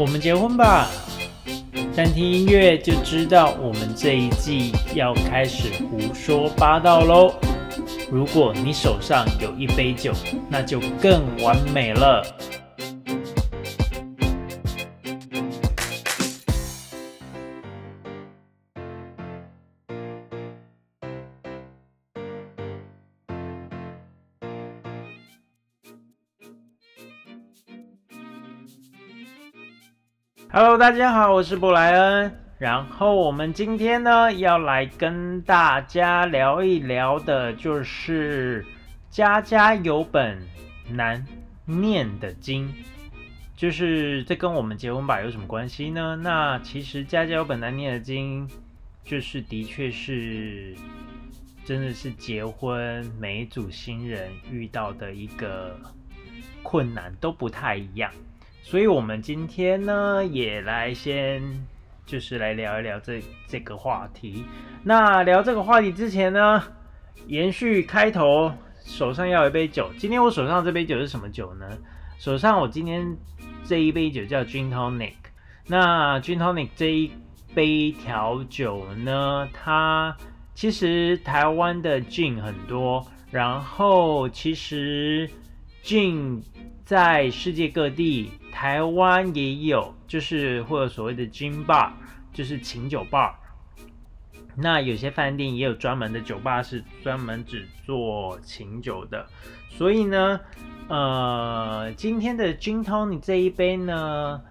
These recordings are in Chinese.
我们结婚吧！但听音乐就知道我们这一季要开始胡说八道喽。如果你手上有一杯酒，那就更完美了。Hello，大家好，我是布莱恩。然后我们今天呢，要来跟大家聊一聊的，就是家家有本难念的经。就是这跟我们结婚吧有什么关系呢？那其实家家有本难念的经，就是的确是真的是结婚每一组新人遇到的一个困难都不太一样。所以，我们今天呢，也来先就是来聊一聊这这个话题。那聊这个话题之前呢，延续开头，手上要有一杯酒。今天我手上这杯酒是什么酒呢？手上我今天这一杯酒叫 Gin Tonic。那 Gin Tonic 这一杯调酒呢，它其实台湾的 Gin 很多，然后其实 Gin 在世界各地。台湾也有，就是或者所谓的 gin bar，就是琴酒吧。那有些饭店也有专门的酒吧，是专门只做琴酒的。所以呢，呃，今天的 gin tonic 这一杯呢，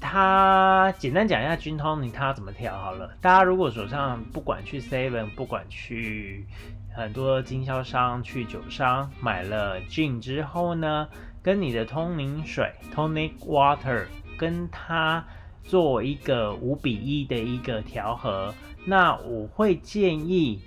它简单讲一下 gin tonic 它怎么调好了。大家如果手上不管去 seven，不管去很多经销商、去酒商买了鸡之后呢？跟你的通灵水 （tonic water） 跟它做一个五比一的一个调和，那我会建议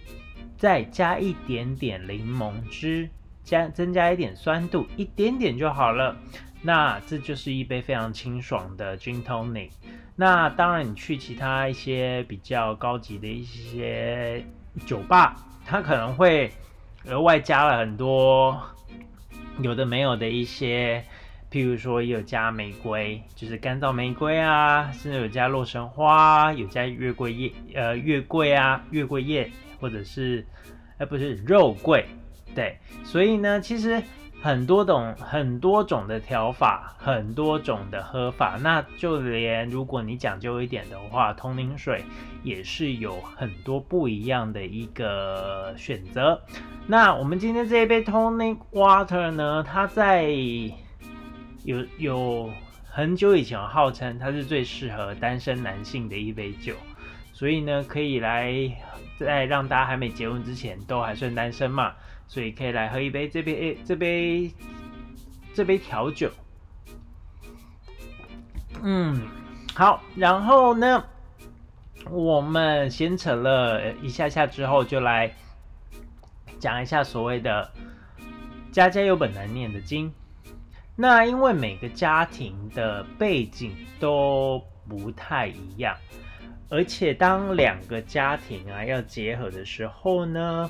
再加一点点柠檬汁，加增加一点酸度，一点点就好了。那这就是一杯非常清爽的 gin tonic。那当然，你去其他一些比较高级的一些酒吧，它可能会额外加了很多。有的没有的一些，譬如说有加玫瑰，就是干燥玫瑰啊，甚至有加洛神花，有加月桂叶，呃，月桂啊，月桂叶，或者是，哎，不是肉桂，对，所以呢，其实很多种很多种的调法，很多种的喝法，那就连如果你讲究一点的话，通灵水也是有很多不一样的一个选择。那我们今天这一杯 tonic water 呢？它在有有很久以前号称它是最适合单身男性的一杯酒，所以呢，可以来在让大家还没结婚之前都还算单身嘛，所以可以来喝一杯这杯这杯这杯调酒。嗯，好，然后呢，我们闲扯了一下下之后，就来。讲一下所谓的“家家有本难念的经”。那因为每个家庭的背景都不太一样，而且当两个家庭啊要结合的时候呢，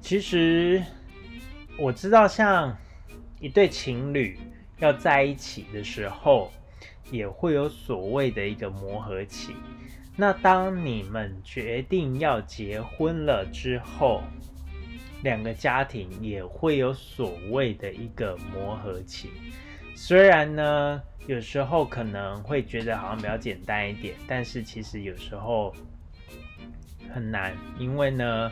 其实我知道，像一对情侣要在一起的时候，也会有所谓的一个磨合期。那当你们决定要结婚了之后，两个家庭也会有所谓的一个磨合期，虽然呢，有时候可能会觉得好像比较简单一点，但是其实有时候很难，因为呢，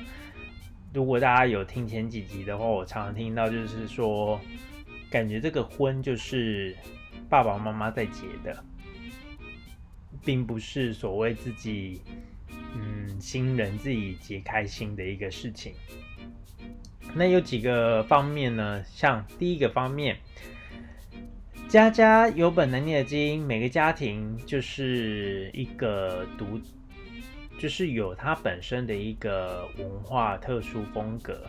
如果大家有听前几集的话，我常常听到就是说，感觉这个婚就是爸爸妈妈在结的，并不是所谓自己嗯新人自己结开心的一个事情。那有几个方面呢？像第一个方面，家家有本难念的经，每个家庭就是一个独，就是有它本身的一个文化特殊风格。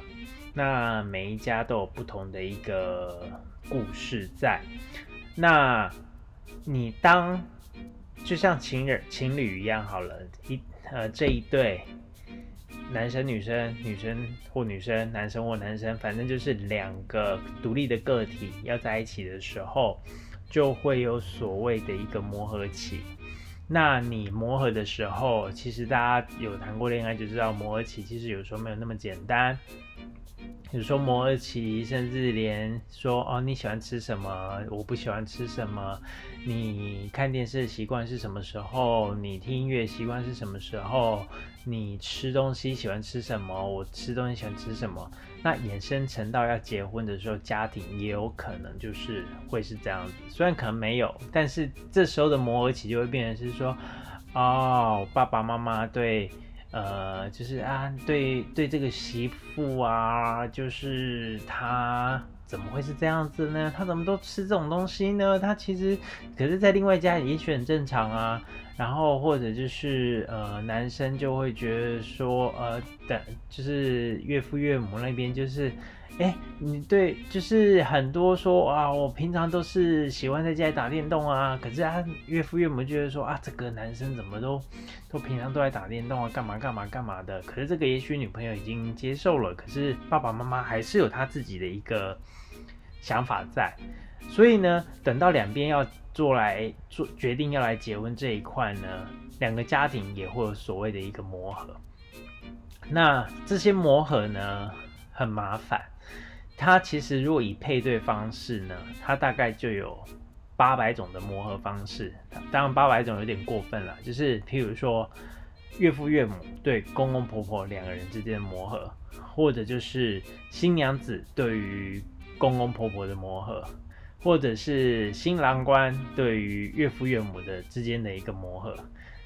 那每一家都有不同的一个故事在。那你当就像情人情侣一样好了，一呃这一对。男生、女生、女生或女生、男生或男生，反正就是两个独立的个体要在一起的时候，就会有所谓的一个磨合期。那你磨合的时候，其实大家有谈过恋爱就知道，磨合期其实有时候没有那么简单。有时候磨合期，甚至连说哦你喜欢吃什么，我不喜欢吃什么，你看电视的习惯是什么时候，你听音乐习惯是什么时候，你吃东西喜欢吃什么，我吃东西喜欢吃什么，那衍生成到要结婚的时候，家庭也有可能就是会是这样子。虽然可能没有，但是这时候的磨合期就会变成是说，哦爸爸妈妈对。呃，就是啊，对对，这个媳妇啊，就是她怎么会是这样子呢？她怎么都吃这种东西呢？她其实，可是，在另外一家也许很正常啊。然后或者就是呃，男生就会觉得说，呃，等就是岳父岳母那边就是。哎，你对，就是很多说啊，我平常都是喜欢在家里打电动啊，可是啊，岳父岳母觉得说啊，这个男生怎么都都平常都在打电动啊，干嘛干嘛干嘛的。可是这个也许女朋友已经接受了，可是爸爸妈妈还是有他自己的一个想法在。所以呢，等到两边要做来做决定要来结婚这一块呢，两个家庭也会有所谓的一个磨合。那这些磨合呢，很麻烦。它其实如果以配对方式呢，它大概就有八百种的磨合方式。当然八百种有点过分了，就是譬如说岳父岳母对公公婆婆两个人之间的磨合，或者就是新娘子对于公公婆婆的磨合，或者是新郎官对于岳父岳母的之间的一个磨合。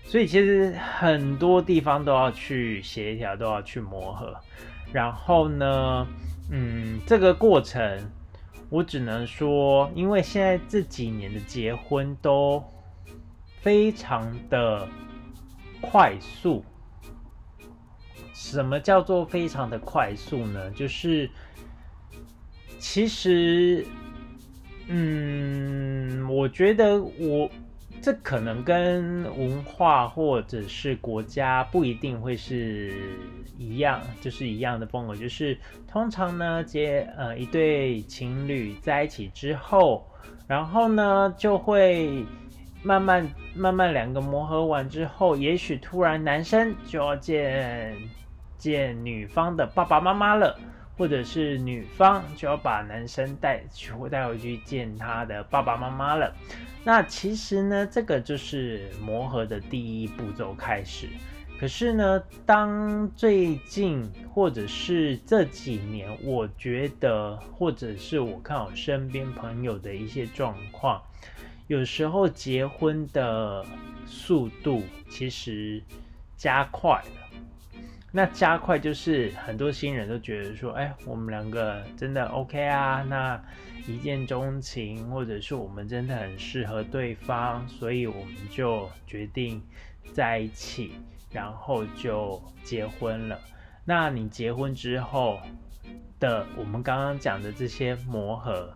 所以其实很多地方都要去协调，都要去磨合。然后呢？嗯，这个过程我只能说，因为现在这几年的结婚都非常的快速。什么叫做非常的快速呢？就是其实，嗯，我觉得我。这可能跟文化或者是国家不一定会是一样，就是一样的风格。就是通常呢，结呃一对情侣在一起之后，然后呢就会慢慢慢慢两个磨合完之后，也许突然男生就要见见女方的爸爸妈妈了，或者是女方就要把男生带去带回去见他的爸爸妈妈了。那其实呢，这个就是磨合的第一步骤开始。可是呢，当最近或者是这几年，我觉得，或者是我看我身边朋友的一些状况，有时候结婚的速度其实加快了。那加快就是很多新人都觉得说，哎，我们两个真的 OK 啊，那。一见钟情，或者是我们真的很适合对方，所以我们就决定在一起，然后就结婚了。那你结婚之后的，我们刚刚讲的这些磨合，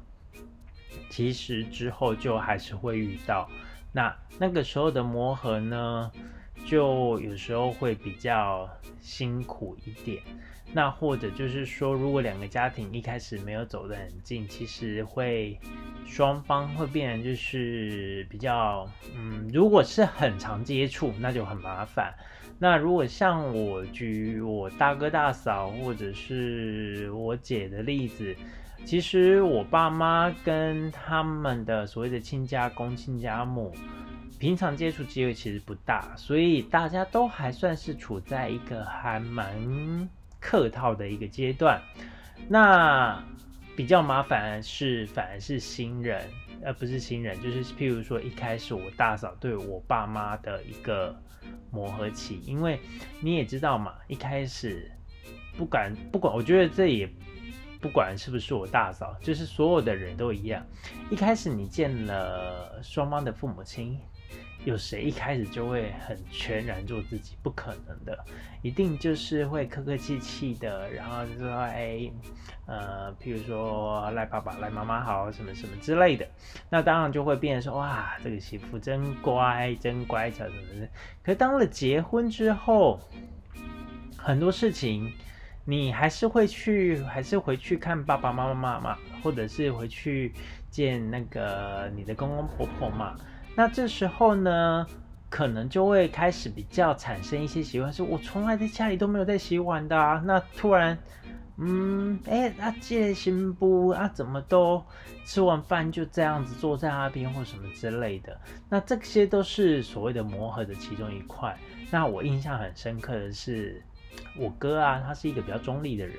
其实之后就还是会遇到。那那个时候的磨合呢，就有时候会比较辛苦一点。那或者就是说，如果两个家庭一开始没有走得很近，其实会双方会变成就是比较，嗯，如果是很常接触，那就很麻烦。那如果像我举我大哥大嫂或者是我姐的例子，其实我爸妈跟他们的所谓的亲家公、亲家母，平常接触机会其实不大，所以大家都还算是处在一个还蛮。客套的一个阶段，那比较麻烦是反而是新人，而不是新人，就是譬如说一开始我大嫂对我爸妈的一个磨合期，因为你也知道嘛，一开始不管不管，我觉得这也不管是不是我大嫂，就是所有的人都一样，一开始你见了双方的父母亲。有谁一开始就会很全然做自己？不可能的，一定就是会客客气气的，然后就说：“哎，呃，譬如说赖爸爸、赖妈妈好，什么什么之类的。”那当然就会变成说：“哇，这个媳妇真乖，真乖巧，什么的。”可当了结婚之后，很多事情你还是会去，还是回去看爸爸妈妈嘛，或者是回去见那个你的公公婆婆嘛。那这时候呢，可能就会开始比较产生一些习惯，是我从来在家里都没有在洗碗的啊。那突然。嗯，哎，啊，这行不啊？怎么都吃完饭就这样子坐在那边或什么之类的？那这些都是所谓的磨合的其中一块。那我印象很深刻的是，我哥啊，他是一个比较中立的人。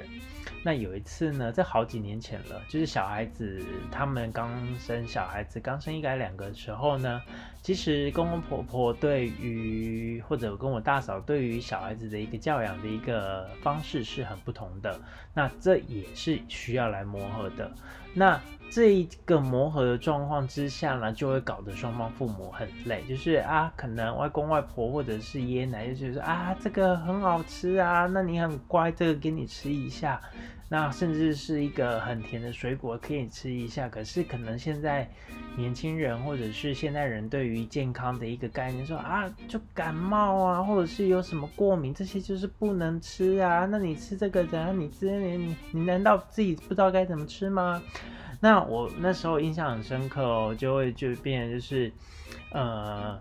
那有一次呢，在好几年前了，就是小孩子他们刚生小孩子，刚生一个两个的时候呢，其实公公婆婆对于或者跟我大嫂对于小孩子的一个教养的一个方式是很不同的，那这也是需要来磨合的。那这一个磨合的状况之下呢，就会搞得双方父母很累，就是啊，可能外公外婆或者是爷爷奶奶就说啊，这个很好吃啊，那你很乖，这个给你吃一下。那甚至是一个很甜的水果可以吃一下，可是可能现在年轻人或者是现代人对于健康的一个概念说啊，就感冒啊，或者是有什么过敏，这些就是不能吃啊。那你吃这个怎样？你之前你你难道自己不知道该怎么吃吗？那我那时候印象很深刻哦，就会就变就是，呃，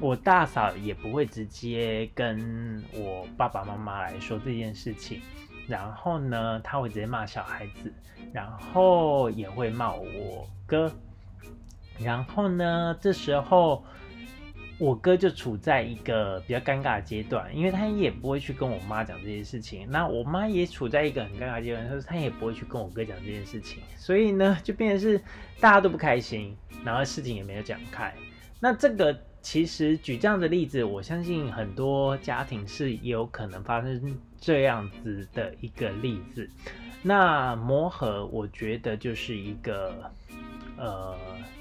我大嫂也不会直接跟我爸爸妈妈来说这件事情。然后呢，他会直接骂小孩子，然后也会骂我哥。然后呢，这时候我哥就处在一个比较尴尬的阶段，因为他也不会去跟我妈讲这件事情。那我妈也处在一个很尴尬阶段，就是他也不会去跟我哥讲这件事情。所以呢，就变成是大家都不开心，然后事情也没有讲开。那这个。其实举这样的例子，我相信很多家庭是有可能发生这样子的一个例子。那磨合，我觉得就是一个呃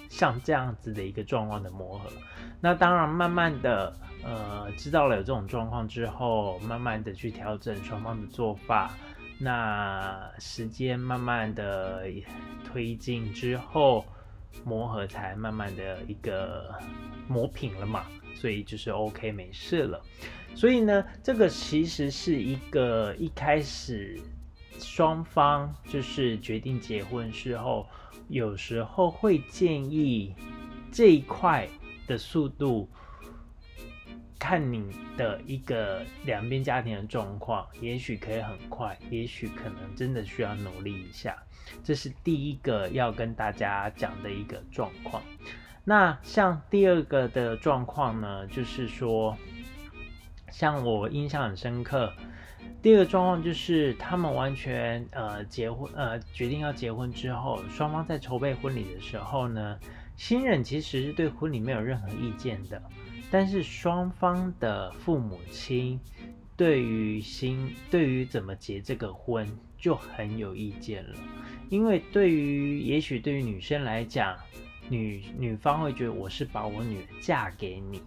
像这样子的一个状况的磨合。那当然，慢慢的呃知道了有这种状况之后，慢慢的去调整双方的做法。那时间慢慢的推进之后。磨合才慢慢的一个磨平了嘛，所以就是 OK 没事了。所以呢，这个其实是一个一开始双方就是决定结婚之后，有时候会建议这一块的速度，看你的一个两边家庭的状况，也许可以很快，也许可能真的需要努力一下。这是第一个要跟大家讲的一个状况。那像第二个的状况呢，就是说，像我印象很深刻，第二个状况就是他们完全呃结婚呃决定要结婚之后，双方在筹备婚礼的时候呢，新人其实是对婚礼没有任何意见的，但是双方的父母亲对于新对于怎么结这个婚就很有意见了。因为对于也许对于女生来讲，女女方会觉得我是把我女儿嫁给你，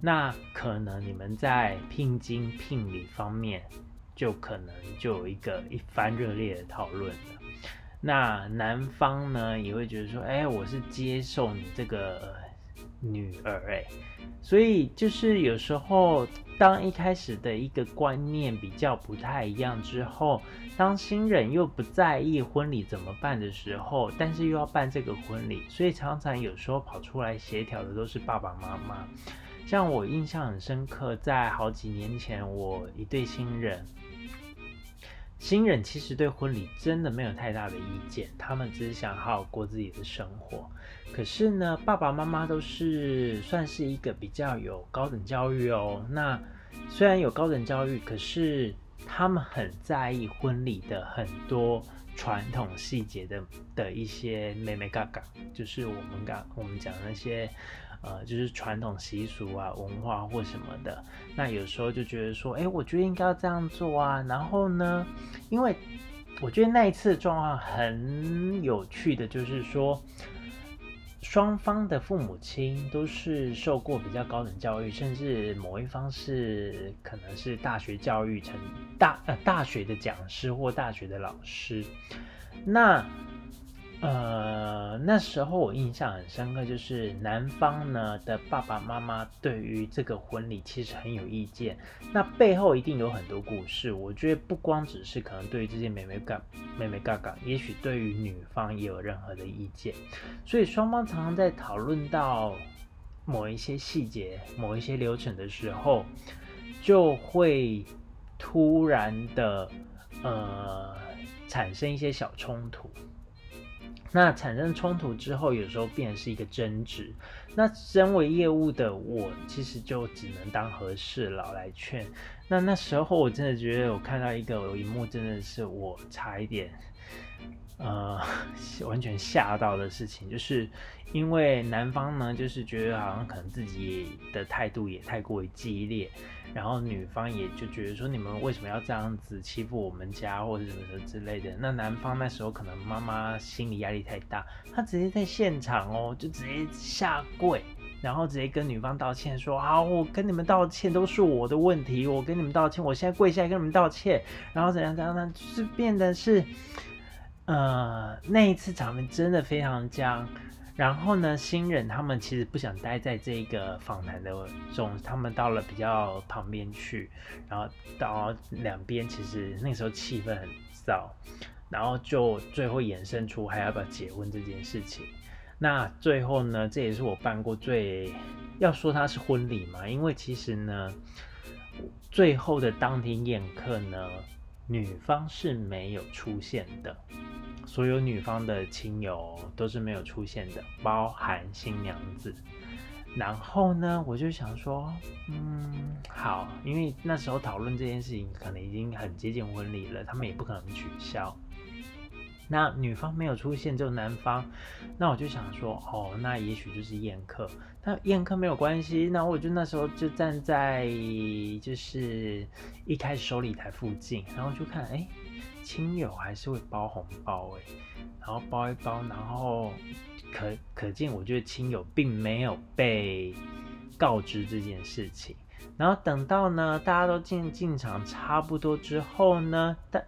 那可能你们在聘金聘礼方面就可能就有一个一番热烈的讨论了。那男方呢也会觉得说，哎，我是接受你这个女儿，哎，所以就是有时候。当一开始的一个观念比较不太一样之后，当新人又不在意婚礼怎么办的时候，但是又要办这个婚礼，所以常常有时候跑出来协调的都是爸爸妈妈。像我印象很深刻，在好几年前，我一对新人。新人其实对婚礼真的没有太大的意见，他们只是想好好过自己的生活。可是呢，爸爸妈妈都是算是一个比较有高等教育哦。那虽然有高等教育，可是他们很在意婚礼的很多传统细节的的一些妹妹嘎嘎，就是我们刚我们讲那些。呃，就是传统习俗啊、文化或什么的，那有时候就觉得说，哎，我觉得应该要这样做啊。然后呢，因为我觉得那一次状况很有趣的，就是说，双方的父母亲都是受过比较高等教育，甚至某一方是可能是大学教育成大呃大学的讲师或大学的老师，那。呃，那时候我印象很深刻，就是男方呢的爸爸妈妈对于这个婚礼其实很有意见，那背后一定有很多故事。我觉得不光只是可能对于这些妹妹嘎妹妹嘎嘎，也许对于女方也有任何的意见，所以双方常常在讨论到某一些细节、某一些流程的时候，就会突然的呃产生一些小冲突。那产生冲突之后，有时候变成是一个争执。那身为业务的我，其实就只能当和事佬来劝。那那时候我真的觉得，我看到一个有一幕，真的是我差一点，呃，完全吓到的事情，就是因为男方呢，就是觉得好像可能自己的态度也太过于激烈。然后女方也就觉得说，你们为什么要这样子欺负我们家，或者什么什么之类的？那男方那时候可能妈妈心理压力太大，他直接在现场哦，就直接下跪，然后直接跟女方道歉说：啊，我跟你们道歉都是我的问题，我跟你们道歉，我现在跪下来跟你们道歉，然后怎样怎样呢？就是变得是，呃，那一次场面真的非常僵。然后呢，新人他们其实不想待在这个访谈的中，他们到了比较旁边去，然后到两边其实那时候气氛很燥，然后就最后衍生出还要不要结婚这件事情。那最后呢，这也是我办过最要说它是婚礼嘛，因为其实呢，最后的当天宴客呢，女方是没有出现的。所有女方的亲友都是没有出现的，包含新娘子。然后呢，我就想说，嗯，好，因为那时候讨论这件事情，可能已经很接近婚礼了，他们也不可能取消。那女方没有出现，就男方。那我就想说，哦，那也许就是宴客。那宴客没有关系，那我就那时候就站在就是一开始收礼台附近，然后就看，哎。亲友还是会包红包哎，然后包一包，然后可可见，我觉得亲友并没有被告知这件事情。然后等到呢，大家都进进场差不多之后呢，但。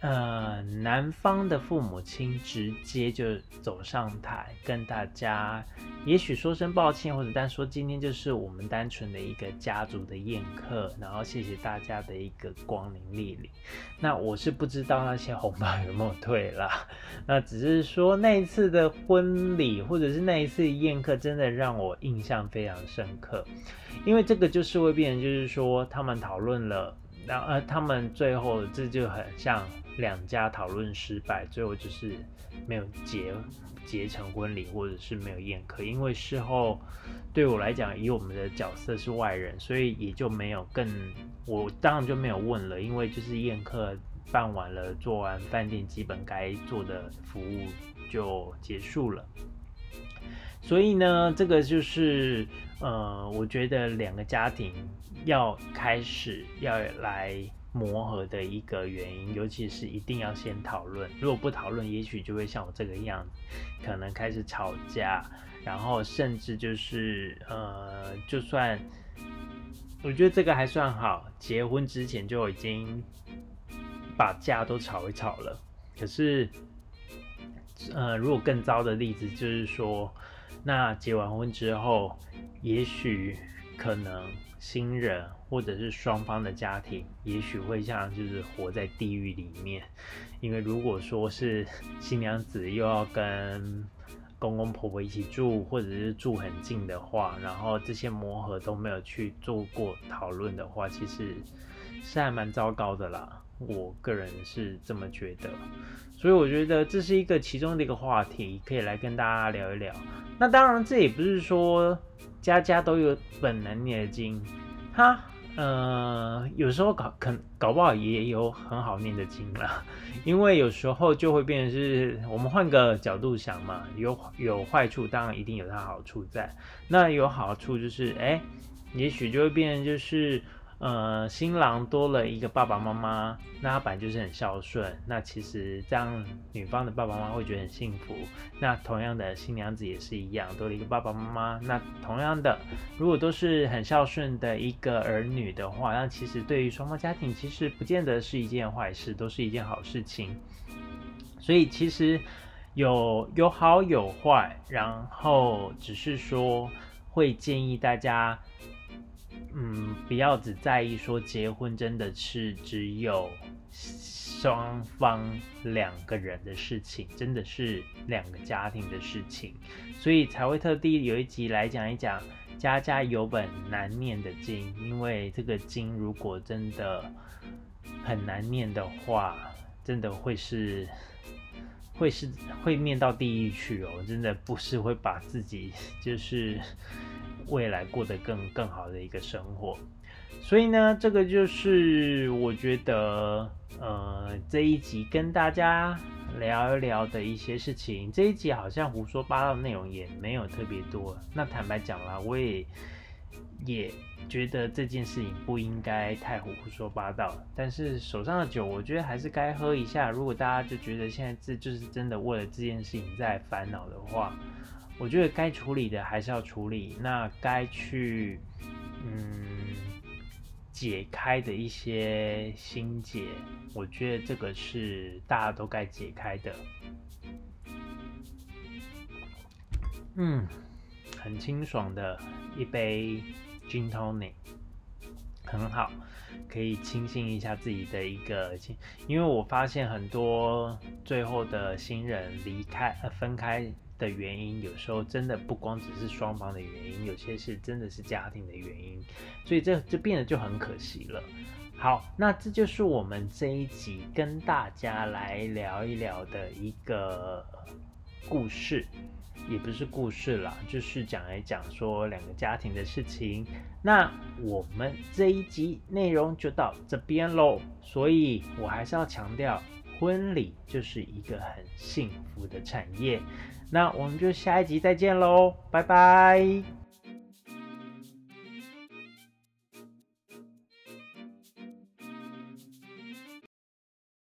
呃，男方的父母亲直接就走上台，跟大家也许说声抱歉，或者单说今天就是我们单纯的一个家族的宴客，然后谢谢大家的一个光临莅临。那我是不知道那些红包有没有退啦，那只是说那一次的婚礼，或者是那一次宴客，真的让我印象非常深刻，因为这个就是会变成，就是说他们讨论了。然后呃，他们最后这就很像两家讨论失败，最后就是没有结结成婚礼，或者是没有宴客。因为事后对我来讲，以我们的角色是外人，所以也就没有更我当然就没有问了，因为就是宴客办完了，做完饭店基本该做的服务就结束了。所以呢，这个就是呃，我觉得两个家庭。要开始要来磨合的一个原因，尤其是一定要先讨论。如果不讨论，也许就会像我这个样子，可能开始吵架，然后甚至就是呃，就算我觉得这个还算好，结婚之前就已经把架都吵一吵了。可是，呃，如果更糟的例子就是说，那结完婚之后，也许可能。新人或者是双方的家庭，也许会像就是活在地狱里面，因为如果说是新娘子又要跟公公婆婆一起住，或者是住很近的话，然后这些磨合都没有去做过讨论的话，其实是还蛮糟糕的啦。我个人是这么觉得，所以我觉得这是一个其中的一个话题，可以来跟大家聊一聊。那当然，这也不是说。家家都有本难念的经，他呃有时候搞可搞不好也有很好念的经了，因为有时候就会变成是我们换个角度想嘛，有有坏处，当然一定有它好处在。那有好处就是，哎，也许就会变成就是。呃，新郎多了一个爸爸妈妈，那他本来就是很孝顺。那其实这样，女方的爸爸妈妈会觉得很幸福。那同样的，新娘子也是一样，多了一个爸爸妈妈。那同样的，如果都是很孝顺的一个儿女的话，那其实对于双方家庭，其实不见得是一件坏事，都是一件好事情。所以其实有有好有坏，然后只是说会建议大家，嗯，不要只在意说结婚真的是只有双方两个人的事情，真的是两个家庭的事情，所以才会特地有一集来讲一讲家家有本难念的经，因为这个经如果真的很难念的话，真的会是。会是会念到地狱去哦，真的不是会把自己就是未来过得更更好的一个生活，所以呢，这个就是我觉得呃这一集跟大家聊一聊的一些事情。这一集好像胡说八道内容也没有特别多，那坦白讲啦，我也。也觉得这件事情不应该太胡说八道，但是手上的酒，我觉得还是该喝一下。如果大家就觉得现在这就是真的为了这件事情在烦恼的话，我觉得该处理的还是要处理。那该去嗯解开的一些心结，我觉得这个是大家都该解开的。嗯，很清爽的一杯。Gin tonic 很好，可以清新一下自己的一个。因为我发现很多最后的新人离开呃分开的原因，有时候真的不光只是双方的原因，有些是真的是家庭的原因，所以这这变得就很可惜了。好，那这就是我们这一集跟大家来聊一聊的一个故事。也不是故事啦，就是讲来讲说两个家庭的事情。那我们这一集内容就到这边喽。所以我还是要强调，婚礼就是一个很幸福的产业。那我们就下一集再见喽，拜拜。